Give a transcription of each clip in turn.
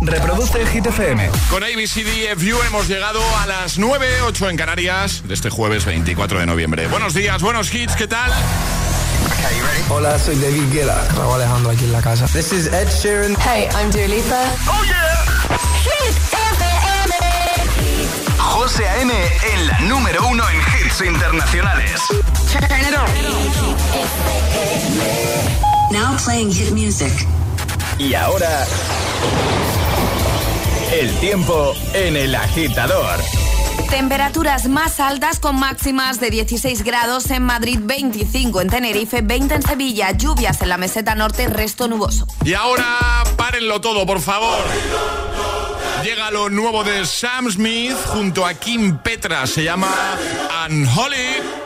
Reproduce el Hit FM. Con ABCDFU hemos llegado a las 9, 8 en Canarias de este jueves 24 de noviembre. Buenos días, buenos hits, ¿qué tal? Hola, soy David Guetta. Raúl Alejandro aquí en la casa. This is Ed Sheeran. Hey, I'm Dua Lipa. ¡Oh, yeah! Hit FM. José A.M. en la número uno en hits internacionales. Turn it on. Now playing hit music. Y ahora... El tiempo en el agitador. Temperaturas más altas con máximas de 16 grados en Madrid, 25 en Tenerife, 20 en Sevilla, lluvias en la meseta norte, resto nuboso. Y ahora, párenlo todo, por favor. Llega lo nuevo de Sam Smith junto a Kim Petra, se llama Unholy.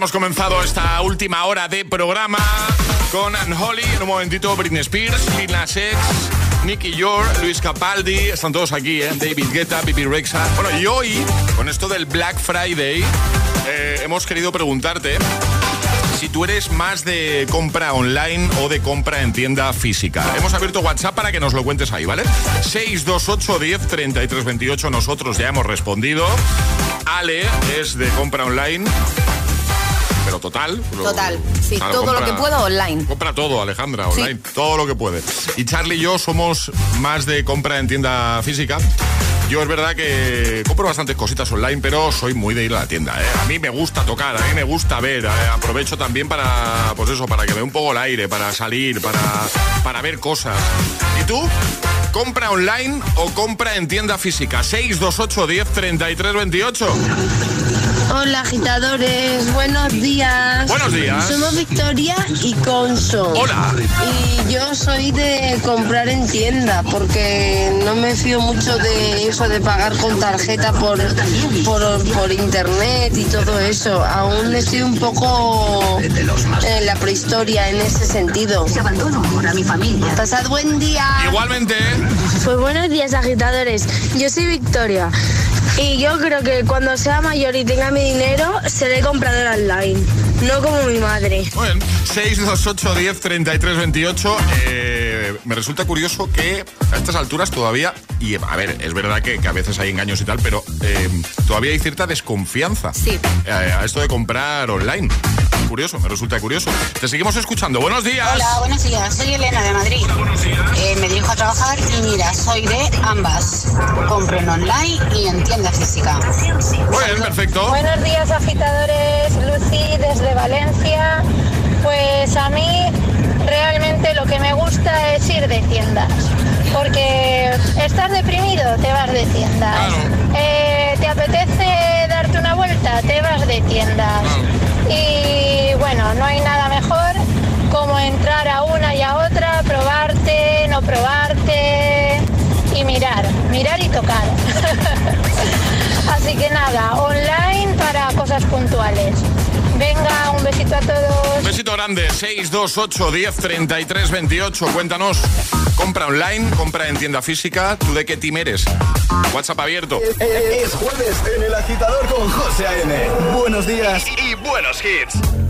Hemos comenzado esta última hora de programa con Unholy. En un momentito, Britney Spears, Lil Nas X, Nicky York, Luis Capaldi. Están todos aquí, ¿eh? David Guetta, Bibi Rexa. Bueno, y hoy, con esto del Black Friday, eh, hemos querido preguntarte si tú eres más de compra online o de compra en tienda física. Hemos abierto WhatsApp para que nos lo cuentes ahí, ¿vale? 628 10 33 28. Nosotros ya hemos respondido. Ale es de compra online. Pero total. lo- Total, sí, Claro, todo lo que puedo online. Compra todo, Alejandra, online. Todo lo que puede. Y Charlie y yo somos más de compra en tienda física. Yo es verdad que compro bastantes cositas online, pero soy muy de ir a la tienda. ¿eh? A mí me gusta tocar, a mí me gusta ver. ¿eh? Aprovecho también para, pues eso, para que dé un poco el aire, para salir, para, para ver cosas. ¿Y tú? ¿Compra online o compra en tienda física? 628 10 33 28. Hola agitadores, buenos días. Buenos días. Somos Victoria y Conso. Hola. Y yo soy de comprar en tienda porque no me fío mucho de eso de pagar con tarjeta por, por, por internet y todo eso. Aún estoy un poco en la prehistoria en ese sentido. Mi familia. Pasad buen día. Igualmente. Pues buenos días agitadores, yo soy Victoria y yo creo que cuando sea mayor y tenga mi dinero seré compradora online, no como mi madre. Bueno, 628 10 33 28. Eh, eh, me resulta curioso que a estas alturas todavía, y a ver, es verdad que, que a veces hay engaños y tal, pero eh, todavía hay cierta desconfianza Sí. eh, a esto de comprar online. Curioso, me resulta curioso. Te seguimos escuchando. Buenos días. Hola, buenos días. Soy Elena de Madrid. Eh, me dirijo a trabajar y mira, soy de ambas. Compro en online y en tienda física. Muy bien, perfecto. Buenos días, agitadores. Lucy desde Valencia. Pues a mí realmente lo que me gusta es ir de tiendas. Porque estás deprimido, te vas de tiendas. Eh, ¿Te apetece darte una vuelta? Te vas de tiendas. Y bueno, no hay nada mejor como entrar a una y a otra, probarte, no probarte y mirar, mirar y tocar. Así que nada, online para cosas puntuales. Venga, un besito a todos. Un besito grande, 628 10 33 28. Cuéntanos. Compra online, compra en tienda física. ¿Tú de qué team eres? WhatsApp abierto. Es jueves en el agitador con José A.M. Buenos días y buenos hits.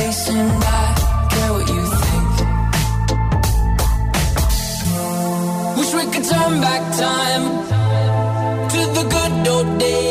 and I care what you think. Wish we could turn back time to the good old days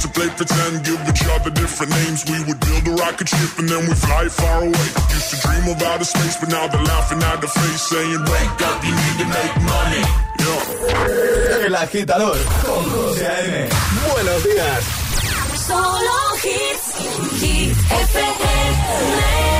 Used to play pretend, give each other different names. We would build a rocket ship and then we fly far away. Used to dream of outer space, but now they're laughing at the face, saying, Wake up, you need to make money. Yeah. El agitador con José A.M. Buenos días. Solo hits. Hit FM.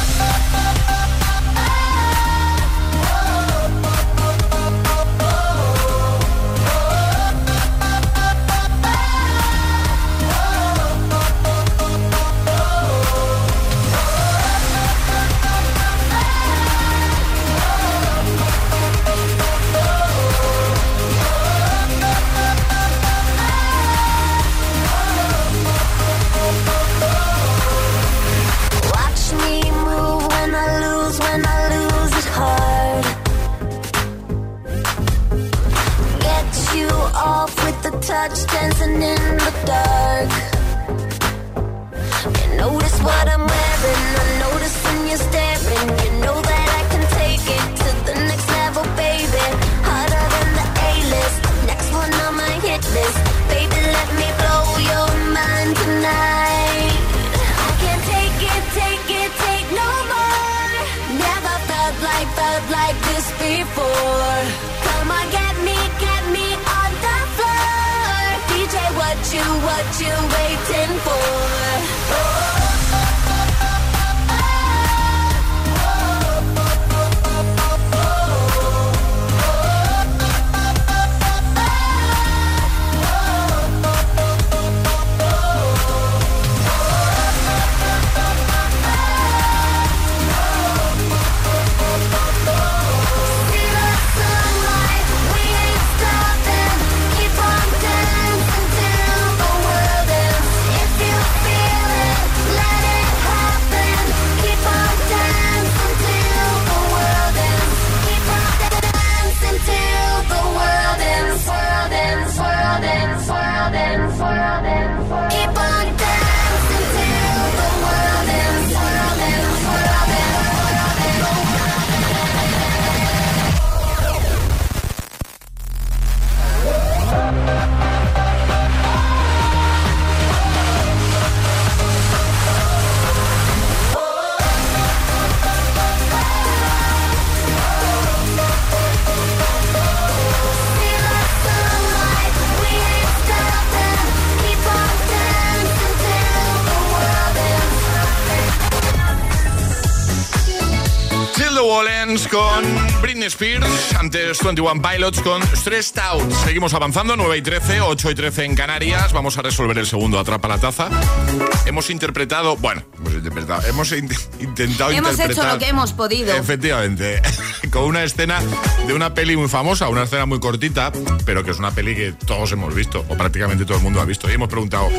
Touch, dancing in the dark. What you waiting antes 21 Pilots con Stressed Out. Seguimos avanzando, 9 y 13, 8 y 13 en Canarias. Vamos a resolver el segundo Atrapa la Taza. Hemos interpretado, bueno, hemos interpretado, hemos in- intentado Hemos interpretar. hecho lo que hemos podido. Efectivamente, con una escena de una peli muy famosa, una escena muy cortita, pero que es una peli que todos hemos visto, o prácticamente todo el mundo ha visto. Y hemos preguntado,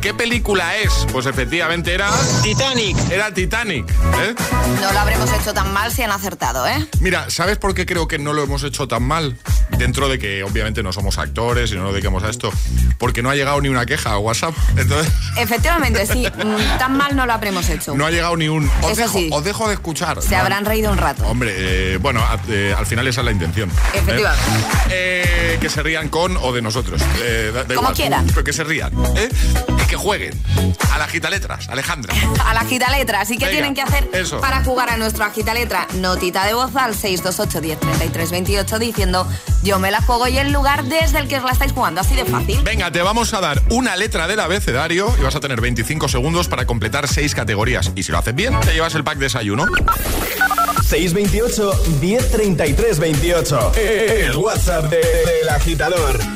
¿qué película es? Pues efectivamente era... Titanic. Era Titanic. ¿eh? No lo habremos hecho tan mal si han acertado, ¿eh? Mira, ¿sabes por qué creo que no lo hemos hecho tan mal? Dentro de que obviamente no somos actores y no nos dedicamos a esto, porque no ha llegado ni una queja a WhatsApp. Entonces, Efectivamente, sí. mm, Tan mal no lo habremos hecho. no ha llegado ni un... Os, Eso dejo, sí. os dejo de escuchar. Se No, habrán reído un rato. Hombre, eh, bueno, a- eh, al final esa es la intención. ¿eh? Efectivamente. Eh, que se rían con o de nosotros. Da- da Como igual, quieran. Pero que se rían. ¿eh? Y que jueguen. A la gita letras, Alejandra. A la agitaletra. Así que Venga, tienen que hacer eso. para jugar a nuestro agitaletra notita de voz al 628 10 33 28 diciendo yo me la juego y el lugar desde el que os la estáis jugando. Así de fácil. Venga, te vamos a dar una letra del abecedario y vas a tener 25 segundos para completar seis categorías. Y si lo haces bien, te llevas el pack desayuno. 628 1033 28. El WhatsApp de- del agitador.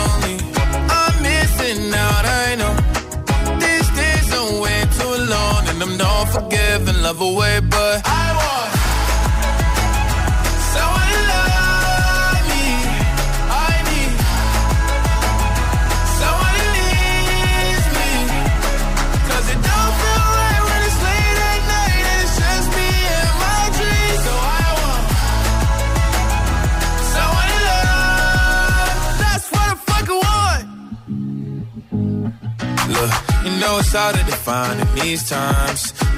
won't forgive and love away, but I want someone to love me. I need someone to need me. 'Cause it don't feel right when it's late at night and it's just me and my dreams. So I want someone to love. That's what I fucking want. Look, you know it's hard to define in these times.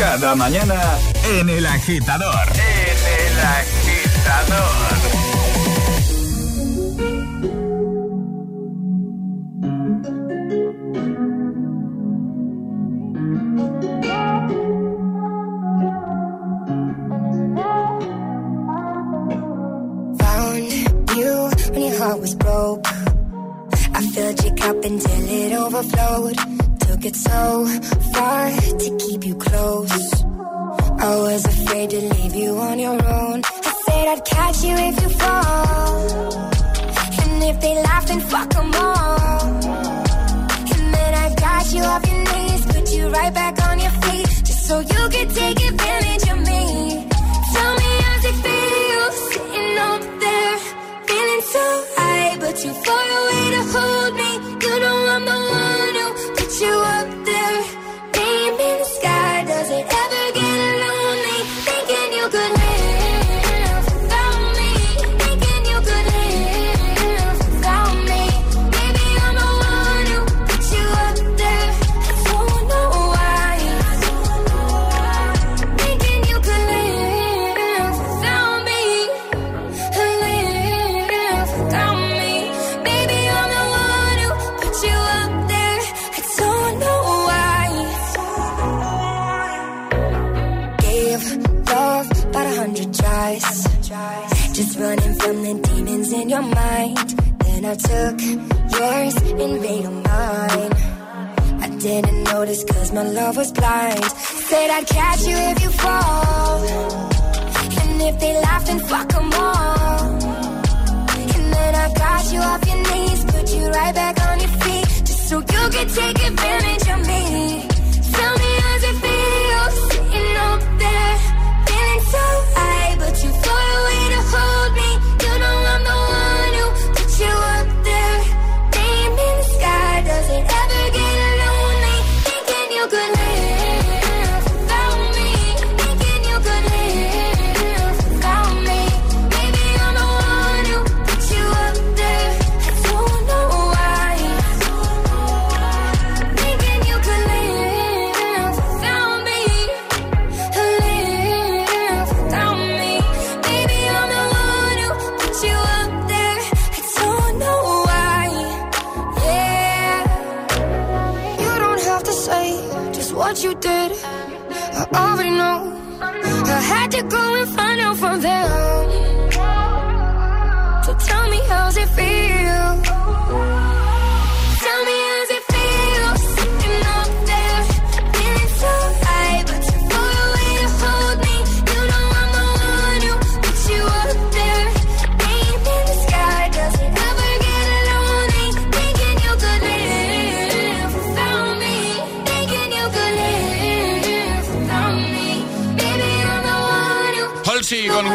Cada mañana en el agitador. En el agitador.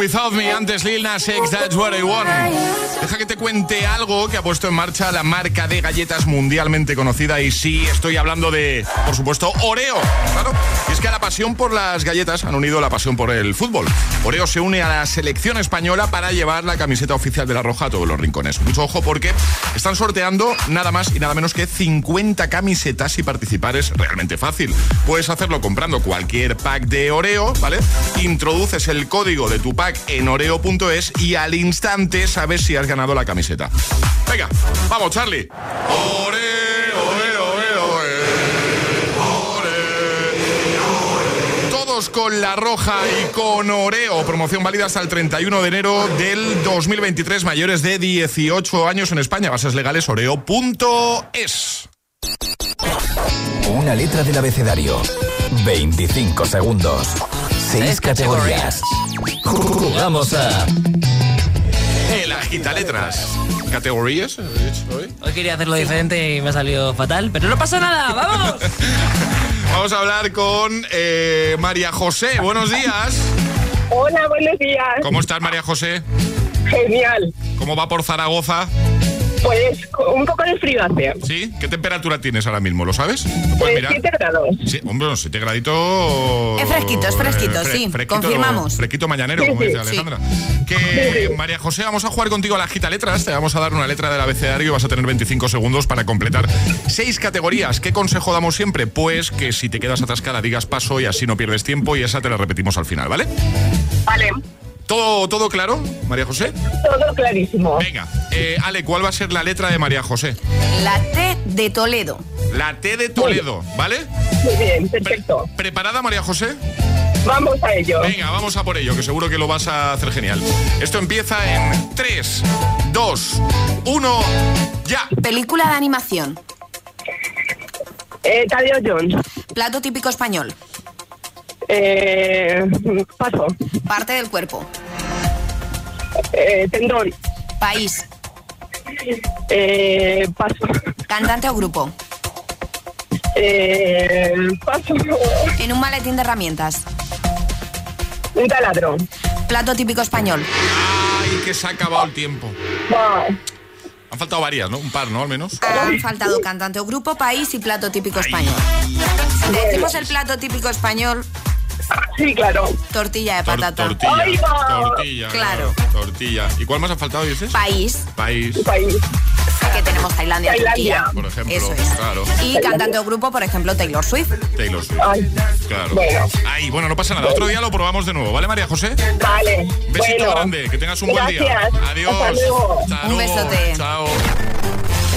Without Me, antes Lil Nas X, That's What I Want. Deja que te cuente algo que ha puesto en marcha la marca de galletas mundialmente conocida y sí, estoy hablando de, por supuesto, Oreo. Claro, y es que a la pasión por las galletas han unido la pasión por el fútbol. Oreo se une a la selección española para llevar la camiseta oficial de la Roja a todos los rincones. Mucho ojo porque están sorteando nada más y nada menos que 50 camisetas y participar es realmente fácil. Puedes hacerlo comprando cualquier pack de Oreo, ¿vale? Introduces el código de tu pack en oreo.es y al instante sabes si has ganado la camiseta. Venga, vamos, Charlie. Oreo, Oreo, Oreo, Oreo. Todos con la roja y con Oreo. Promoción válida hasta el 31 de enero del 2023. Mayores de 18 años en España. Bases legales oreo.es. Una letra del abecedario. 25 segundos. 6 categorías. Jugamos a. El agita letras. ¿Categorías? Hoy? Hoy quería hacerlo diferente y me ha salido fatal, pero no pasa nada, ¡vamos! Vamos a hablar con eh, María José. Buenos días. Hola, buenos días. ¿Cómo estás, María José? Genial. ¿Cómo va por Zaragoza? Pues un poco de frío hace. ¿Sí? ¿Qué temperatura tienes ahora mismo? ¿Lo sabes? ¿Lo Pues mirar? 7 grados. Sí, hombre, unos 7 graditos. Es fresquito, es fresquito, sí, confirmamos. Fresquito mañanero, Sí, como sí, dice sí. Alejandra. Que, María José, vamos a jugar contigo a la gita letras. Te vamos a dar una letra del abecedario y vas a tener 25 segundos para completar seis categorías. ¿Qué consejo damos siempre? Pues que si te quedas atascada digas paso y así no pierdes tiempo y esa te la repetimos al final, ¿vale? Vale. ¿Todo, todo claro, María José? Todo clarísimo. Venga, eh, Ale, ¿cuál va a ser la letra de María José? La T de Toledo. La T de Toledo, ¿vale? Muy bien, perfecto. ¿Preparada, María José? Vamos a ello. Venga, vamos a por ello, que seguro que lo vas a hacer genial. Esto empieza en 3, 2, 1, ya. Película de animación. Eh, Tadeo Jones. Plato típico español. Eh, paso. Parte del cuerpo. Eh, tendón. País. Eh, paso. Cantante o grupo. Eh, paso. En un maletín de herramientas. Un taladro. Plato típico español. Ay, que se ha acabado el tiempo. Han faltado varias, ¿no? Un par, ¿no? Al menos. Han faltado cantante o grupo, país y plato típico español. Decimos el plato típico español. Sí, claro. Tortilla de Tor- patata. tortilla. Tortilla. Claro. Tortilla. ¿Y cuál más ha faltado, dices? País. País. País. Que tenemos Tailandia, Tailandia. Turquía. Por ejemplo. Eso es. Claro. Y cantante o grupo, por ejemplo, Taylor Swift. Taylor Swift. Ay. Claro. Bueno. Ay, bueno, no pasa nada. Otro día lo probamos de nuevo, ¿vale, María José? Vale. Besito bueno. grande. Que tengas un buen día. Adiós. Hasta luego. Hasta Un besote. Chao.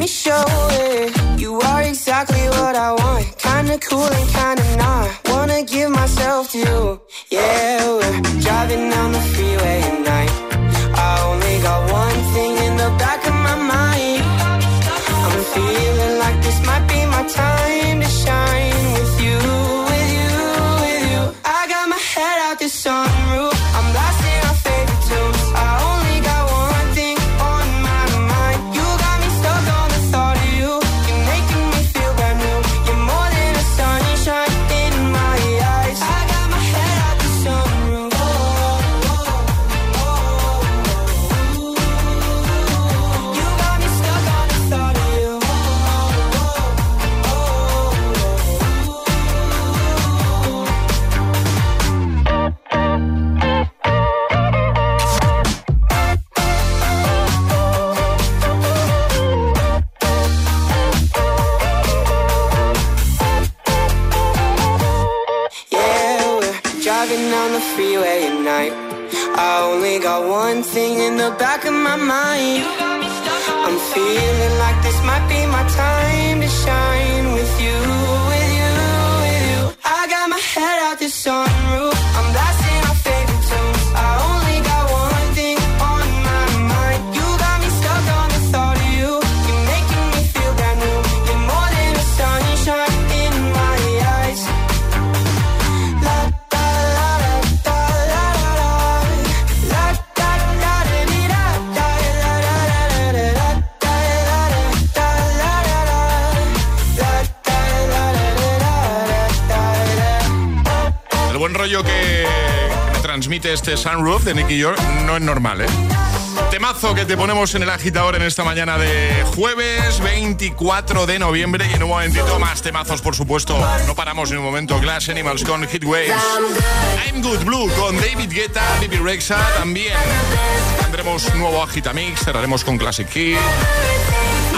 Me show it. You are exactly what I want. Kinda cool and kinda not. Wanna give myself to rollo que transmite este Sunroof de Nicky York no es normal, ¿eh? Temazo que te ponemos en el agitador en esta mañana de jueves 24 de noviembre y en un momentito más temazos, por supuesto. No paramos ni un momento. Glass Animals con Hit Waves. I'm Good Blue con David Guetta, Bibi Rexa también. Tendremos nuevo Agitamix, cerraremos con Classic Hit.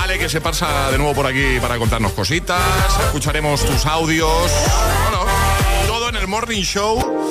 Ale que se pasa de nuevo por aquí para contarnos cositas. Escucharemos tus audios. En Morning Show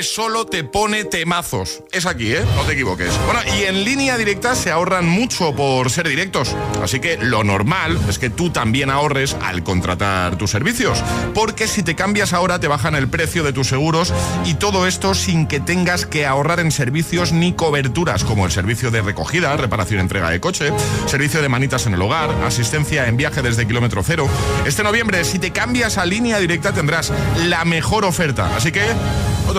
solo te pone temazos. Es aquí, ¿eh? No te equivoques. Bueno, y en línea directa se ahorran mucho por ser directos. Así que lo normal es que tú también ahorres al contratar tus servicios. Porque si te cambias ahora te bajan el precio de tus seguros y todo esto sin que tengas que ahorrar en servicios ni coberturas como el servicio de recogida, reparación y entrega de coche, servicio de manitas en el hogar, asistencia en viaje desde kilómetro cero. Este noviembre, si te cambias a línea directa tendrás la mejor oferta. Así que no te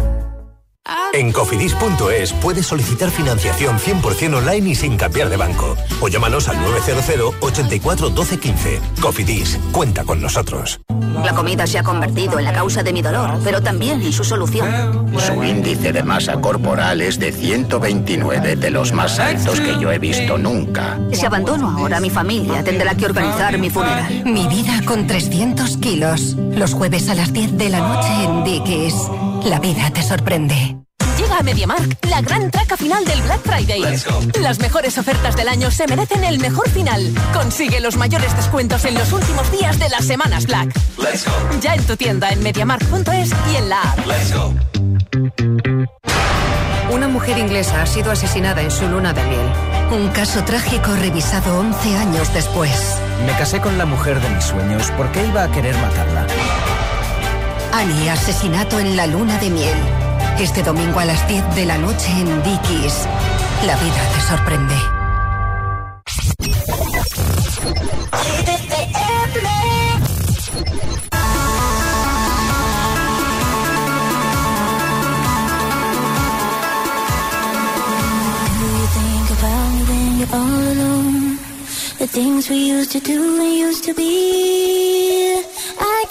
En cofidis.es puedes solicitar financiación 100% online y sin cambiar de banco. O llámanos al 900 84 12 15. Cofidis, cuenta con nosotros. La comida se ha convertido en la causa de mi dolor, pero también en su solución. Su índice de masa corporal es de 129, de los más altos que yo he visto nunca. Si abandono ahora a mi familia, tendrá que organizar mi funeral. Mi vida con 300 kilos. Los jueves a las 10 de la noche en Dickies. La vida te sorprende. Llega a MediaMark la gran traca final del Black Friday. Las mejores ofertas del año se merecen el mejor final. Consigue los mayores descuentos en los últimos días de las semanas Black. Ya en tu tienda en MediaMark.es y en la app. Una mujer inglesa ha sido asesinada en su luna de miel. Un caso trágico revisado 11 años después. Me casé con la mujer de mis sueños. ¿Por qué iba a querer matarla? Annie, asesinato en la luna de miel. Este domingo a las 10 de la noche en Dickies. La vida te sorprende. All alone? The things we used to do and used to be.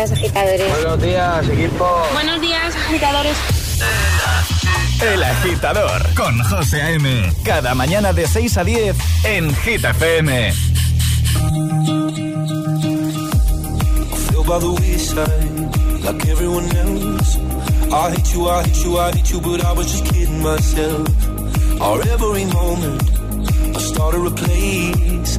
agitadores. Buenos días, equipo. Buenos días, agitadores. El agitador con José A.M. Cada mañana de 6 a 10 en Hit FM. I hate you, I hate you, I hate you, but I was just kidding myself. Our every moment, I started a place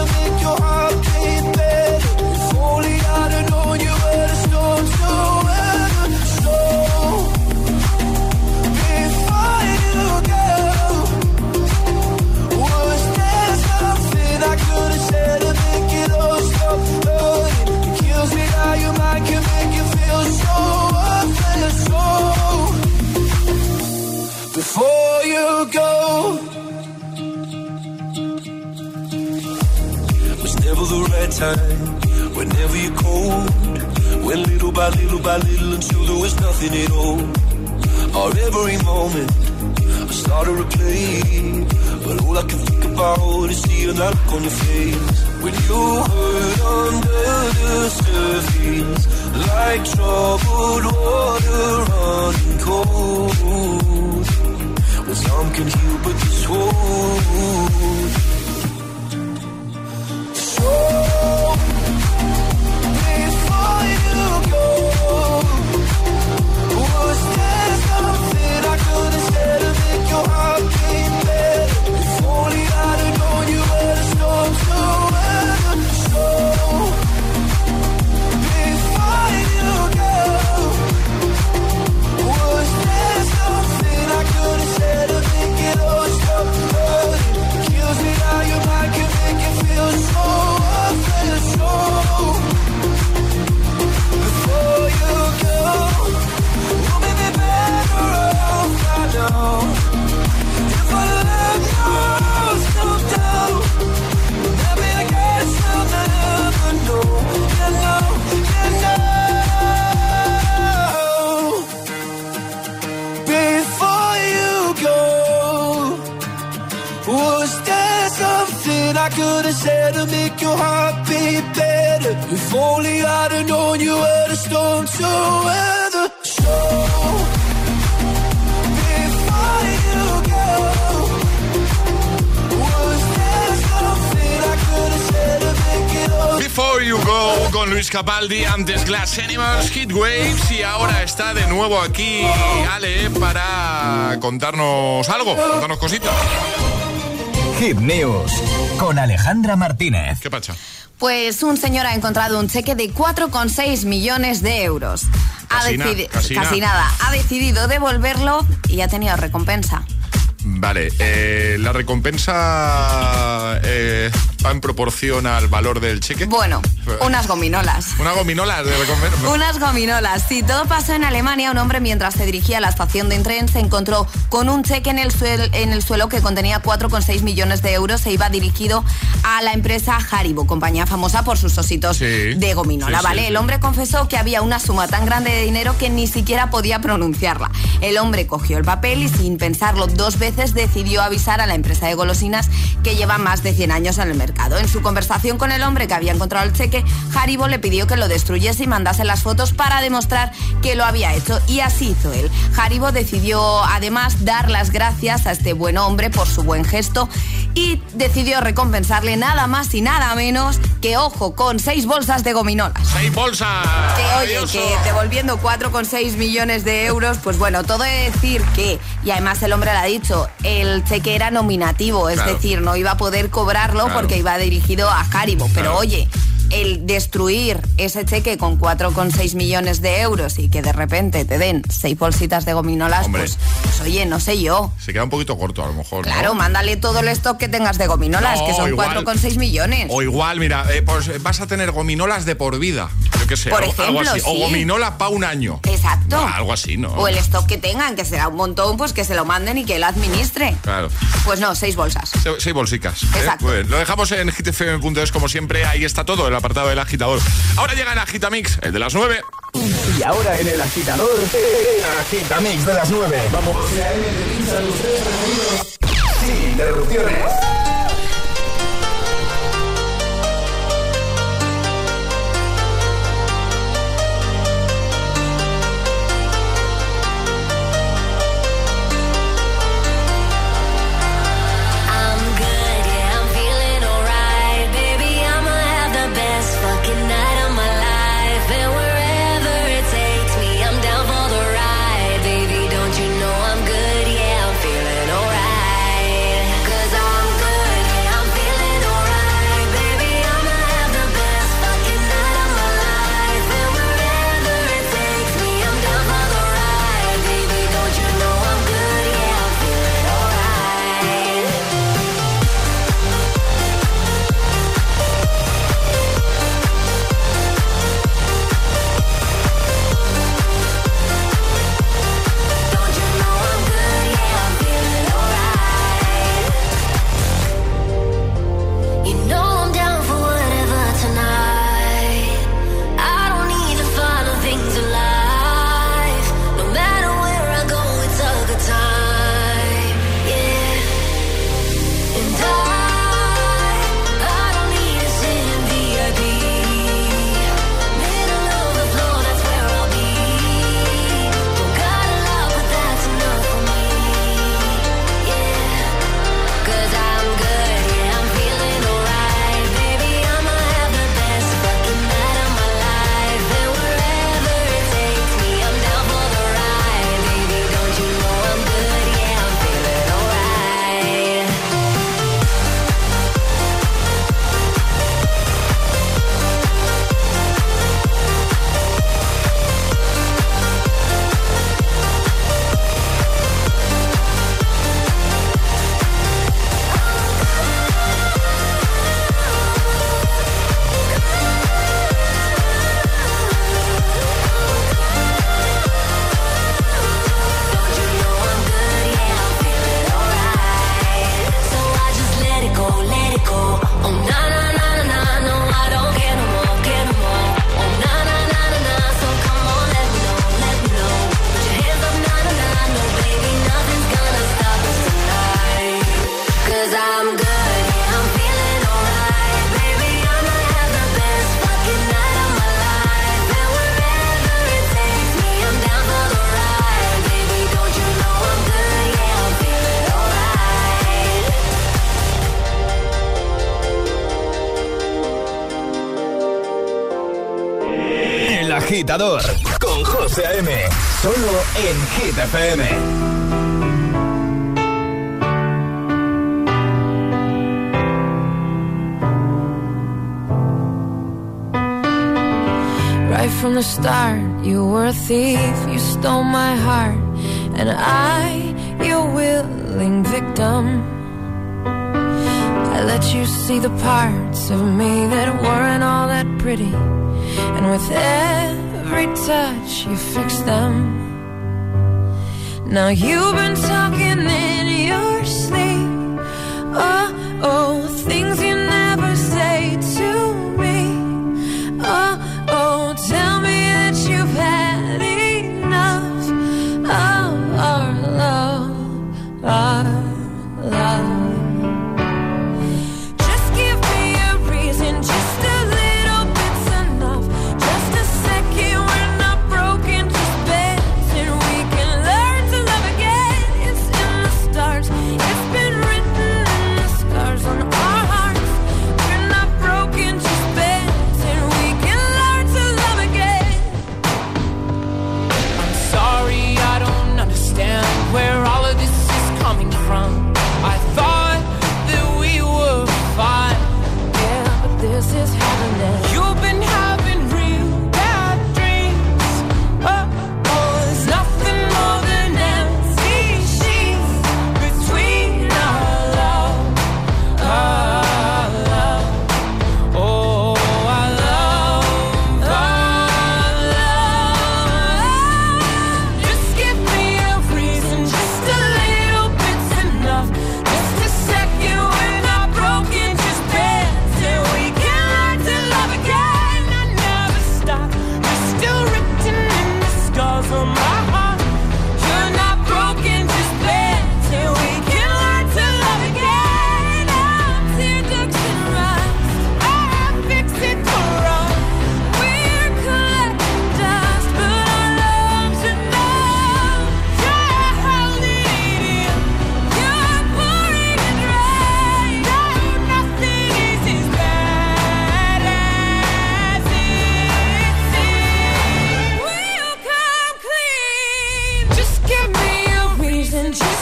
Look on your face. When you hurt under the surface, like troubled I'd have you were storm. So, before you go, I Before You Go con Luis Capaldi, antes Glass Animals, Hit Waves y ahora está de nuevo aquí Ale para contarnos algo, contarnos cositas. Hit News con Alejandra Martínez. ¿Qué pasa? Pues un señor ha encontrado un cheque de 4,6 millones de euros. Ha Casi na- decidi- casi na. nada. Ha decidido devolverlo y ha tenido recompensa. Vale, eh, la recompensa eh, va en proporción al valor del cheque. Bueno, unas gominolas. Una gominola de recompensa. Unas gominolas. Sí, todo pasó en Alemania. Un hombre, mientras se dirigía a la estación de tren, se encontró con un cheque en el, suel- en el suelo que contenía 4,6 millones de euros e iba dirigido a la empresa Haribo, compañía famosa por sus ositos de gominola. sí, ¿vale? sí. El hombre confesó que había una suma tan grande de dinero que ni siquiera podía pronunciarla. El hombre cogió el papel y, sin pensarlo dos veces, decidió avisar a la empresa de golosinas que lleva más de 100 años en el mercado. En su conversación con el hombre que había encontrado el cheque, Haribo le pidió que lo destruyese y mandase las fotos para demostrar que lo había hecho y así hizo él. Haribo decidió además dar las gracias a este buen hombre por su buen gesto y decidió recompensarle nada más y nada menos que, ojo, con seis bolsas de gominolas. ¡Seis bolsas! Que oye, que devolviendo 4,6 millones de euros, pues bueno, todo es decir que, y además el hombre lo ha dicho, el cheque era nominativo, es Claro. decir, no iba a poder cobrarlo Claro. porque iba dirigido a Haribo. Pero oye, el destruir ese cheque con 4,6 millones de euros y que de repente te den seis bolsitas de gominolas, pues, pues oye, no sé yo. Se queda un poquito corto a lo mejor. ¿no? Claro, mándale todo el stock que tengas de gominolas, No, que son igual. 4,6 millones. O igual, mira, eh, pues vas a tener gominolas de por vida. Qué sé, Por algo, algo ejemplo, así. O sí. gominola para un año. Exacto. No, algo así, ¿no? O el stock que tengan, que será un montón, pues que se lo manden y que él administre. Claro. Pues no, seis bolsas. Se- Seis bolsicas. ¿eh? Exacto. Lo dejamos en hitfm.es como siempre. Ahí está todo, el apartado del agitador. Ahora llega el agitamix, el de las 9. Y ahora en el agitador, el agitamix de las 9. Vamos. Sin interrupciones. Now you've been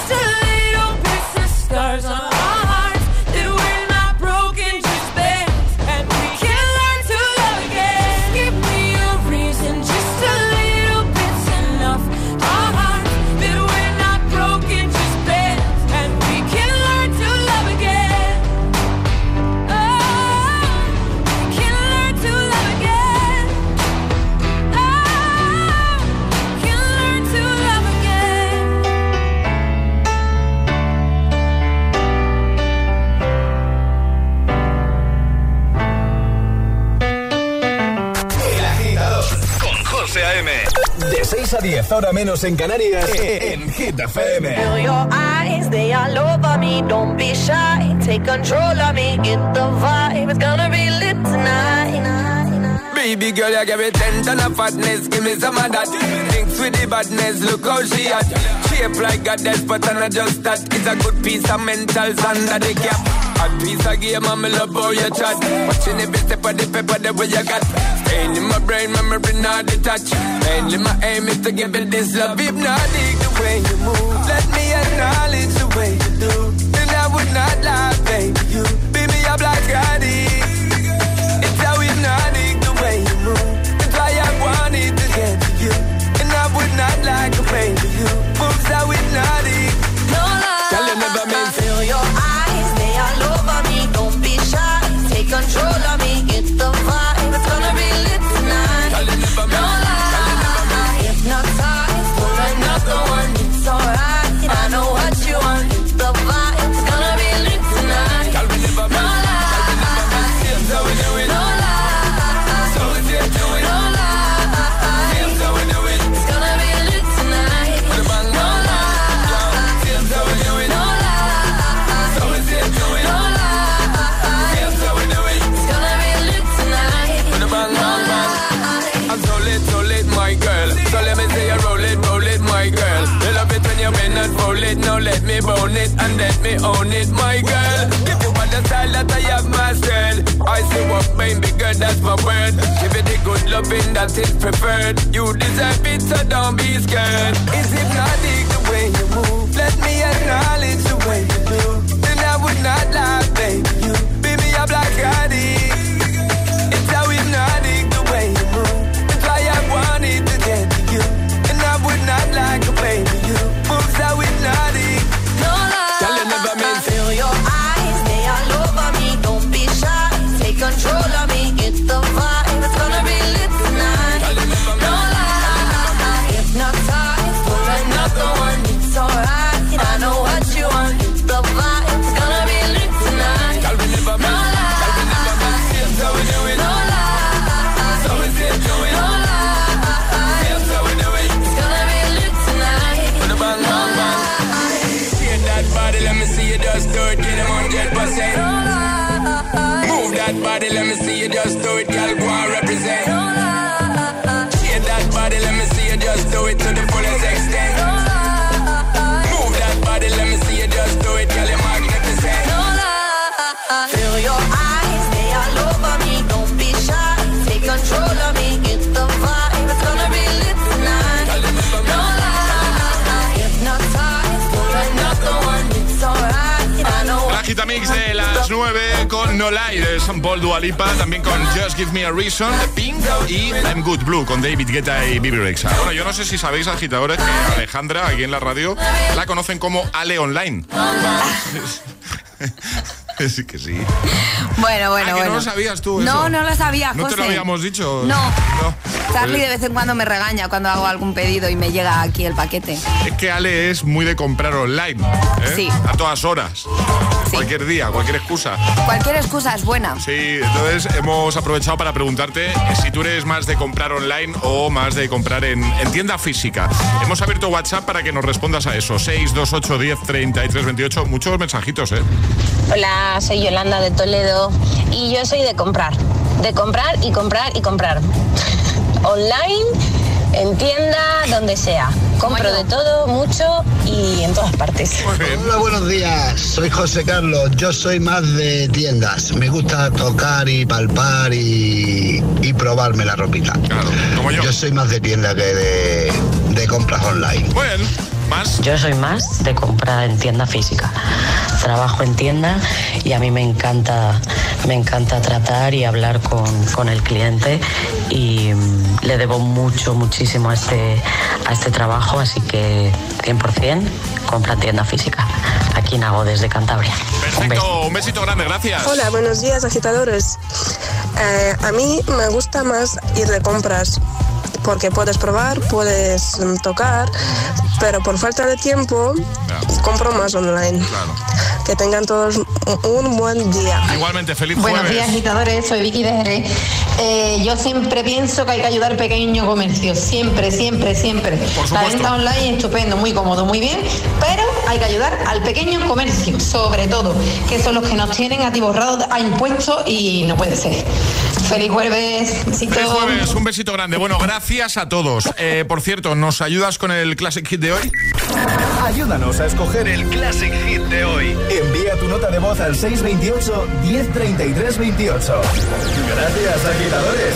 to hora menos en Canarias, en Hit FM. Baby girl, you give me ten ton fatness, give me some of that. Thinks with the badness, look how she at. Shape like a death, but I'm not that. It's a good piece of mental sand they. A piece of game, I'm in love chat. Watching every step of the the you got. Pain in my brain, my memory not detached. Mainly my aim is to give it this love. Hypnotic the way you move. Let me acknowledge the way you do. Then I would not lie, baby. You beat me up like I did. me bone it and let me own it, my girl. Give you all the style that I have myself. I say what mine bigger, that's my word. Give it the good loving that is preferred. You deserve it, so don't be scared. Is it not the way you move? Let me acknowledge the way you do. Then I would not lie No Lie de San Paul Dualipa, también con Just Give Me a Reason de Pink y I'm Good Blue con David Guetta y Bibi Rexa. Bueno, yo no sé si sabéis, agitadores, que Alejandra, aquí en la radio, la conocen como Ale Online. sí que sí. Bueno, bueno, Ah, bueno. no lo sabías tú, No, eso. no lo sabía, ¿No te lo José. habíamos dicho? No. No. Charlie de Pues- vez en cuando me regaña cuando hago algún pedido y me llega aquí el paquete. Es que Ale es muy de comprar online. ¿eh? Sí. A todas horas. Cualquier día, cualquier excusa. Cualquier excusa es buena. Sí, entonces hemos aprovechado para preguntarte eh, si tú eres más de comprar online o más de comprar en, en tienda física. Hemos abierto WhatsApp para que nos respondas a eso. 628 10 33 28. Muchos mensajitos, ¿eh? Hola, soy Yolanda de Toledo y yo soy de comprar, de comprar y comprar y comprar. Online, en tienda, donde sea. Compro de todo, mucho y en todas partes. Hola, buenos días. Soy José Carlos. Yo soy más de tiendas. Me gusta tocar y palpar y, y probarme la ropita. yo. soy más de tienda que de, de compras online. Bueno, más. Yo soy más de comprar en tienda física. Trabajo en tienda y a mí me encanta, me encanta tratar y hablar con, con el cliente y mm, le debo mucho, muchísimo a este, a este trabajo, así que 100% compra en tienda física. Aquí nago desde Cantabria. Un beso. Perfecto, un besito grande, gracias. Hola, buenos días agitadores. Eh, a mí me gusta más ir de compras porque puedes probar, puedes mm, tocar, pero por falta de tiempo compro más online. Que tengan todos un- buen día. Igualmente, feliz Buenos jueves. días, agitadores. Soy Vicky de Jerez. Eh, yo siempre pienso que hay que ayudar al pequeño comercio. Siempre, siempre, siempre. La venta online es estupendo, muy cómodo, muy bien. Pero hay que ayudar al pequeño comercio, sobre todo, que son los que nos tienen atiborrados a impuestos y no puede ser. Feliz jueves. Besitos. Feliz jueves, un besito grande. Bueno, gracias a todos. Eh, por cierto, ¿nos ayudas con el Classic Hit de hoy? Ayúdanos a escoger el Classic Hit de hoy. Envía tu nota de voz al 628 1033 28. Gracias, agitadores.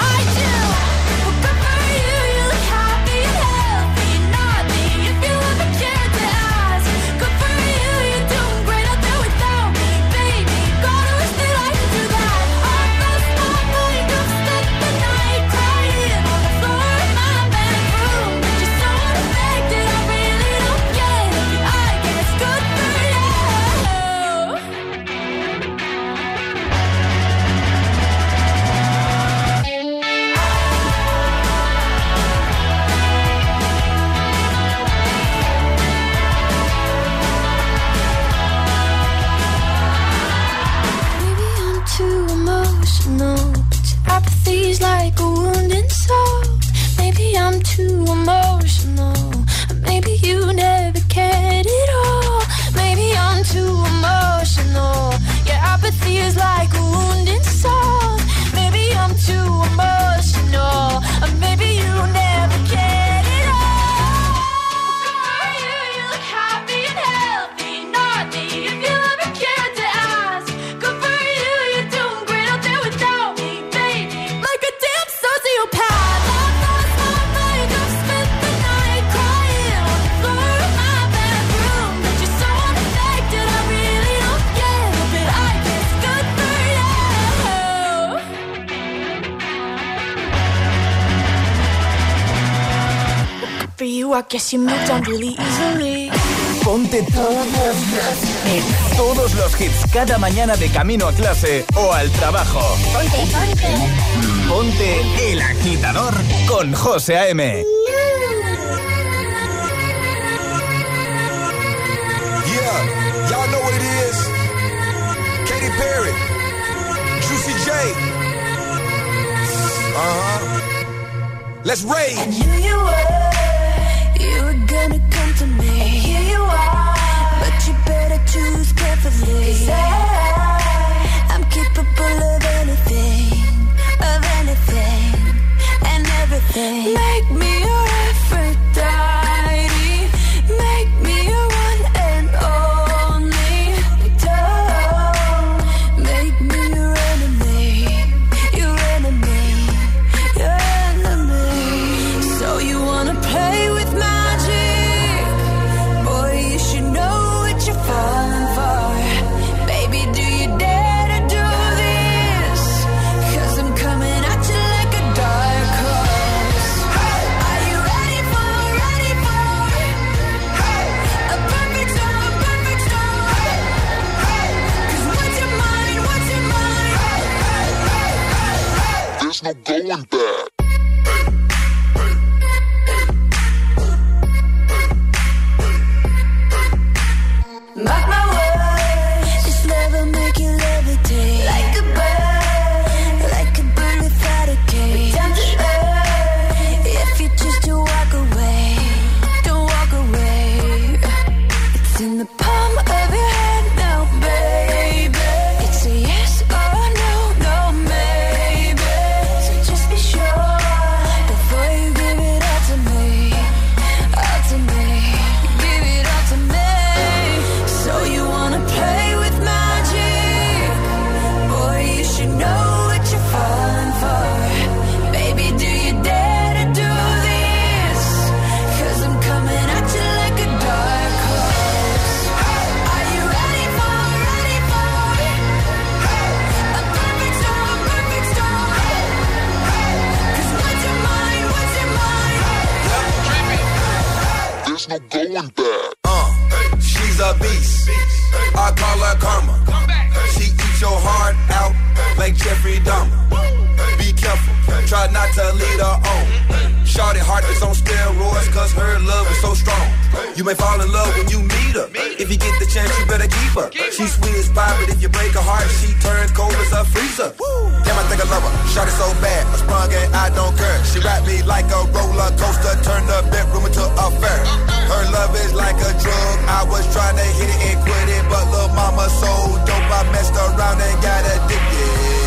Guess you moved on really easily. Ponte todos, todos los hits cada mañana de camino a clase o al trabajo. Ponte, ponte. Ponte el agitador con José A.M. Perry, Juicy J. Uh huh. Let's rage. I knew you were. Yeah. strong. You may fall in love when you meet her. If you get the chance, you better keep her. She's sweet as pie, but if you break her heart, she turns cold as a freezer. Damn, I think I love her. Shot it so bad, I sprung and I don't care. She rap me like a roller coaster, turned the bedroom into a fair. Her love is like a drug. I was trying to hit it and quit it, but little mama so dope, I messed around and got addicted.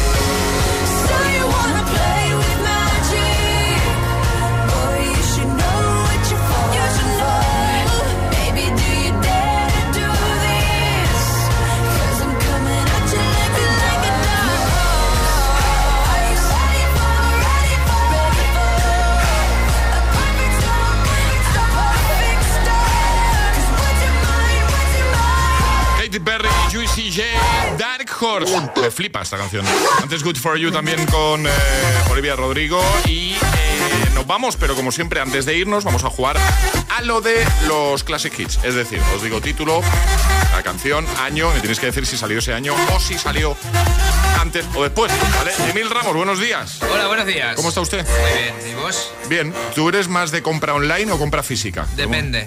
Perry, Juicy J, Dark Horse. Me flipa esta canción. Antes Good For You también con eh, Olivia Rodrigo. Y eh, nos vamos, pero como siempre, antes de irnos, vamos a jugar a lo de los Classic Hits. Es decir, os digo título, la canción, año, me tenéis que decir si salió ese año o si salió antes o después. ¿vale? Emil Ramos, buenos días. Hola, buenos días. ¿Cómo está usted? Muy bien, ¿y vos? Bien. ¿Tú eres más de compra online o compra física? Depende.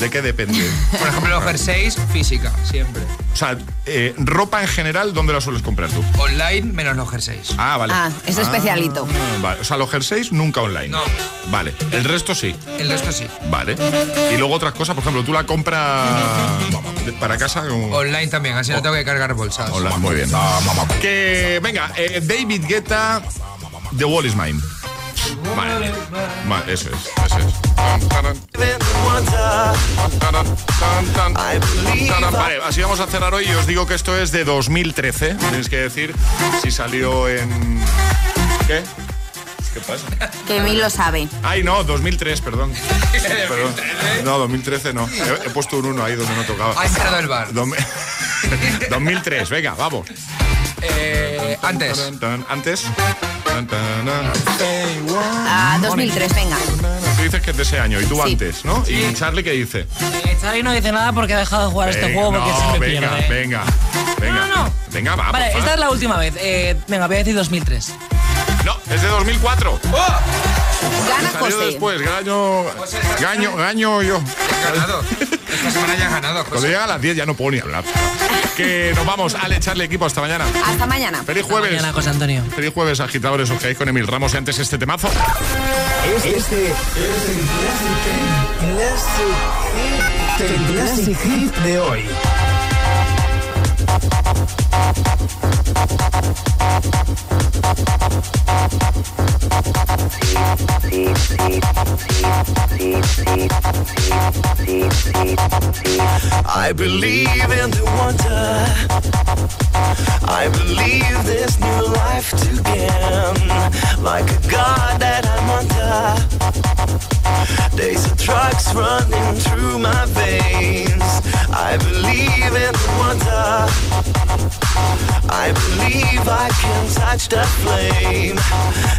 ¿De qué depende? Por ejemplo, los jerseys, física, siempre. O sea, eh, ropa en general, ¿dónde la sueles comprar tú? Online menos los jerseys. Ah, vale. Ah, es especialito. Vale, o sea, los jerseys nunca online. No. Vale, el resto sí. El resto sí. Vale. Y luego otras cosas, por ejemplo, tú la compras para casa. como- Online también, así no tengo que cargar bolsas. Online, muy bien. Que venga, eh, David Guetta, The Wall is Mine. Vale, vale, eso es, eso es. Vale, así vamos a cerrar hoy y os digo que esto es de 2013. Tenéis que decir si salió en... ¿Qué? ¿Qué pasa? Que Emil lo sabe. Ay, no, 2003, perdón. Perdón. No, 2013 no. He, he puesto un 1 ahí donde no tocaba. Ha entrado el bar. Dos- 2003, venga, vamos. Eh, antes. Antes. Ah, 2003, venga. Tú dices que es de ese año y tú Sí. antes, ¿no? ¿Y Charlie qué dice? Eh, Charlie no dice nada porque ha dejado de jugar este Venga, juego porque no, siempre venga, pierde. venga, venga. No, no. Venga, va. Vale, esta es la última vez. Eh, venga, voy a decir 2003. No, es de 2004. Gana Salió José. después, gaño, gaño, gaño yo. Ganado. Esta semana ya has ganado, Cuando José. llega a las 10 ya no puedo ni hablar. Que nos vamos al echarle equipo hasta mañana. Hasta mañana. Feliz jueves. Mañana, José Antonio. Feliz jueves, agitadores. Os quedáis con Emil Ramos y antes este temazo. Este es el Classic, el Classic Hit de hoy. I believe in the wonder. I believe this new life to gain. Like a god that I'm under. Days of drugs running through my veins. I believe in the wonder. I believe I can touch the flame.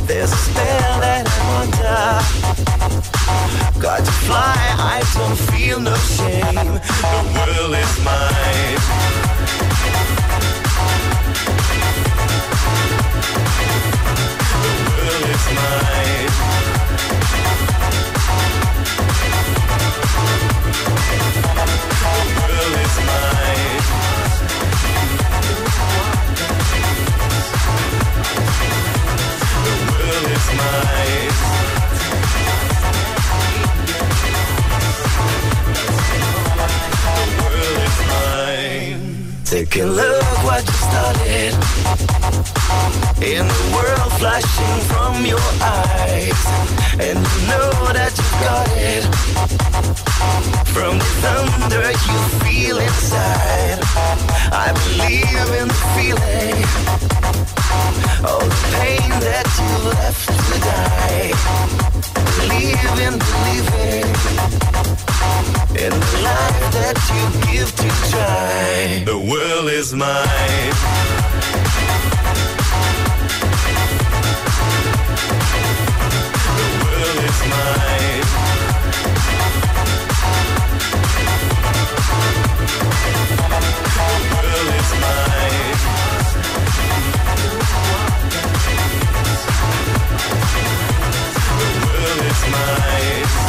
There's a spell that I'm under. Got to fly, I don't feel no shame. The world is mine. The world is mine. The world is mine. Mine. Take a look what you started. In the world flashing from your eyes. And you know that you got it. From the thunder you feel inside. I believe in the feeling. All the pain that you left to die. Believe in believing. In the life that you give to try. The world is mine. The world is mine. The world is mine. The world is mine.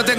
no tengo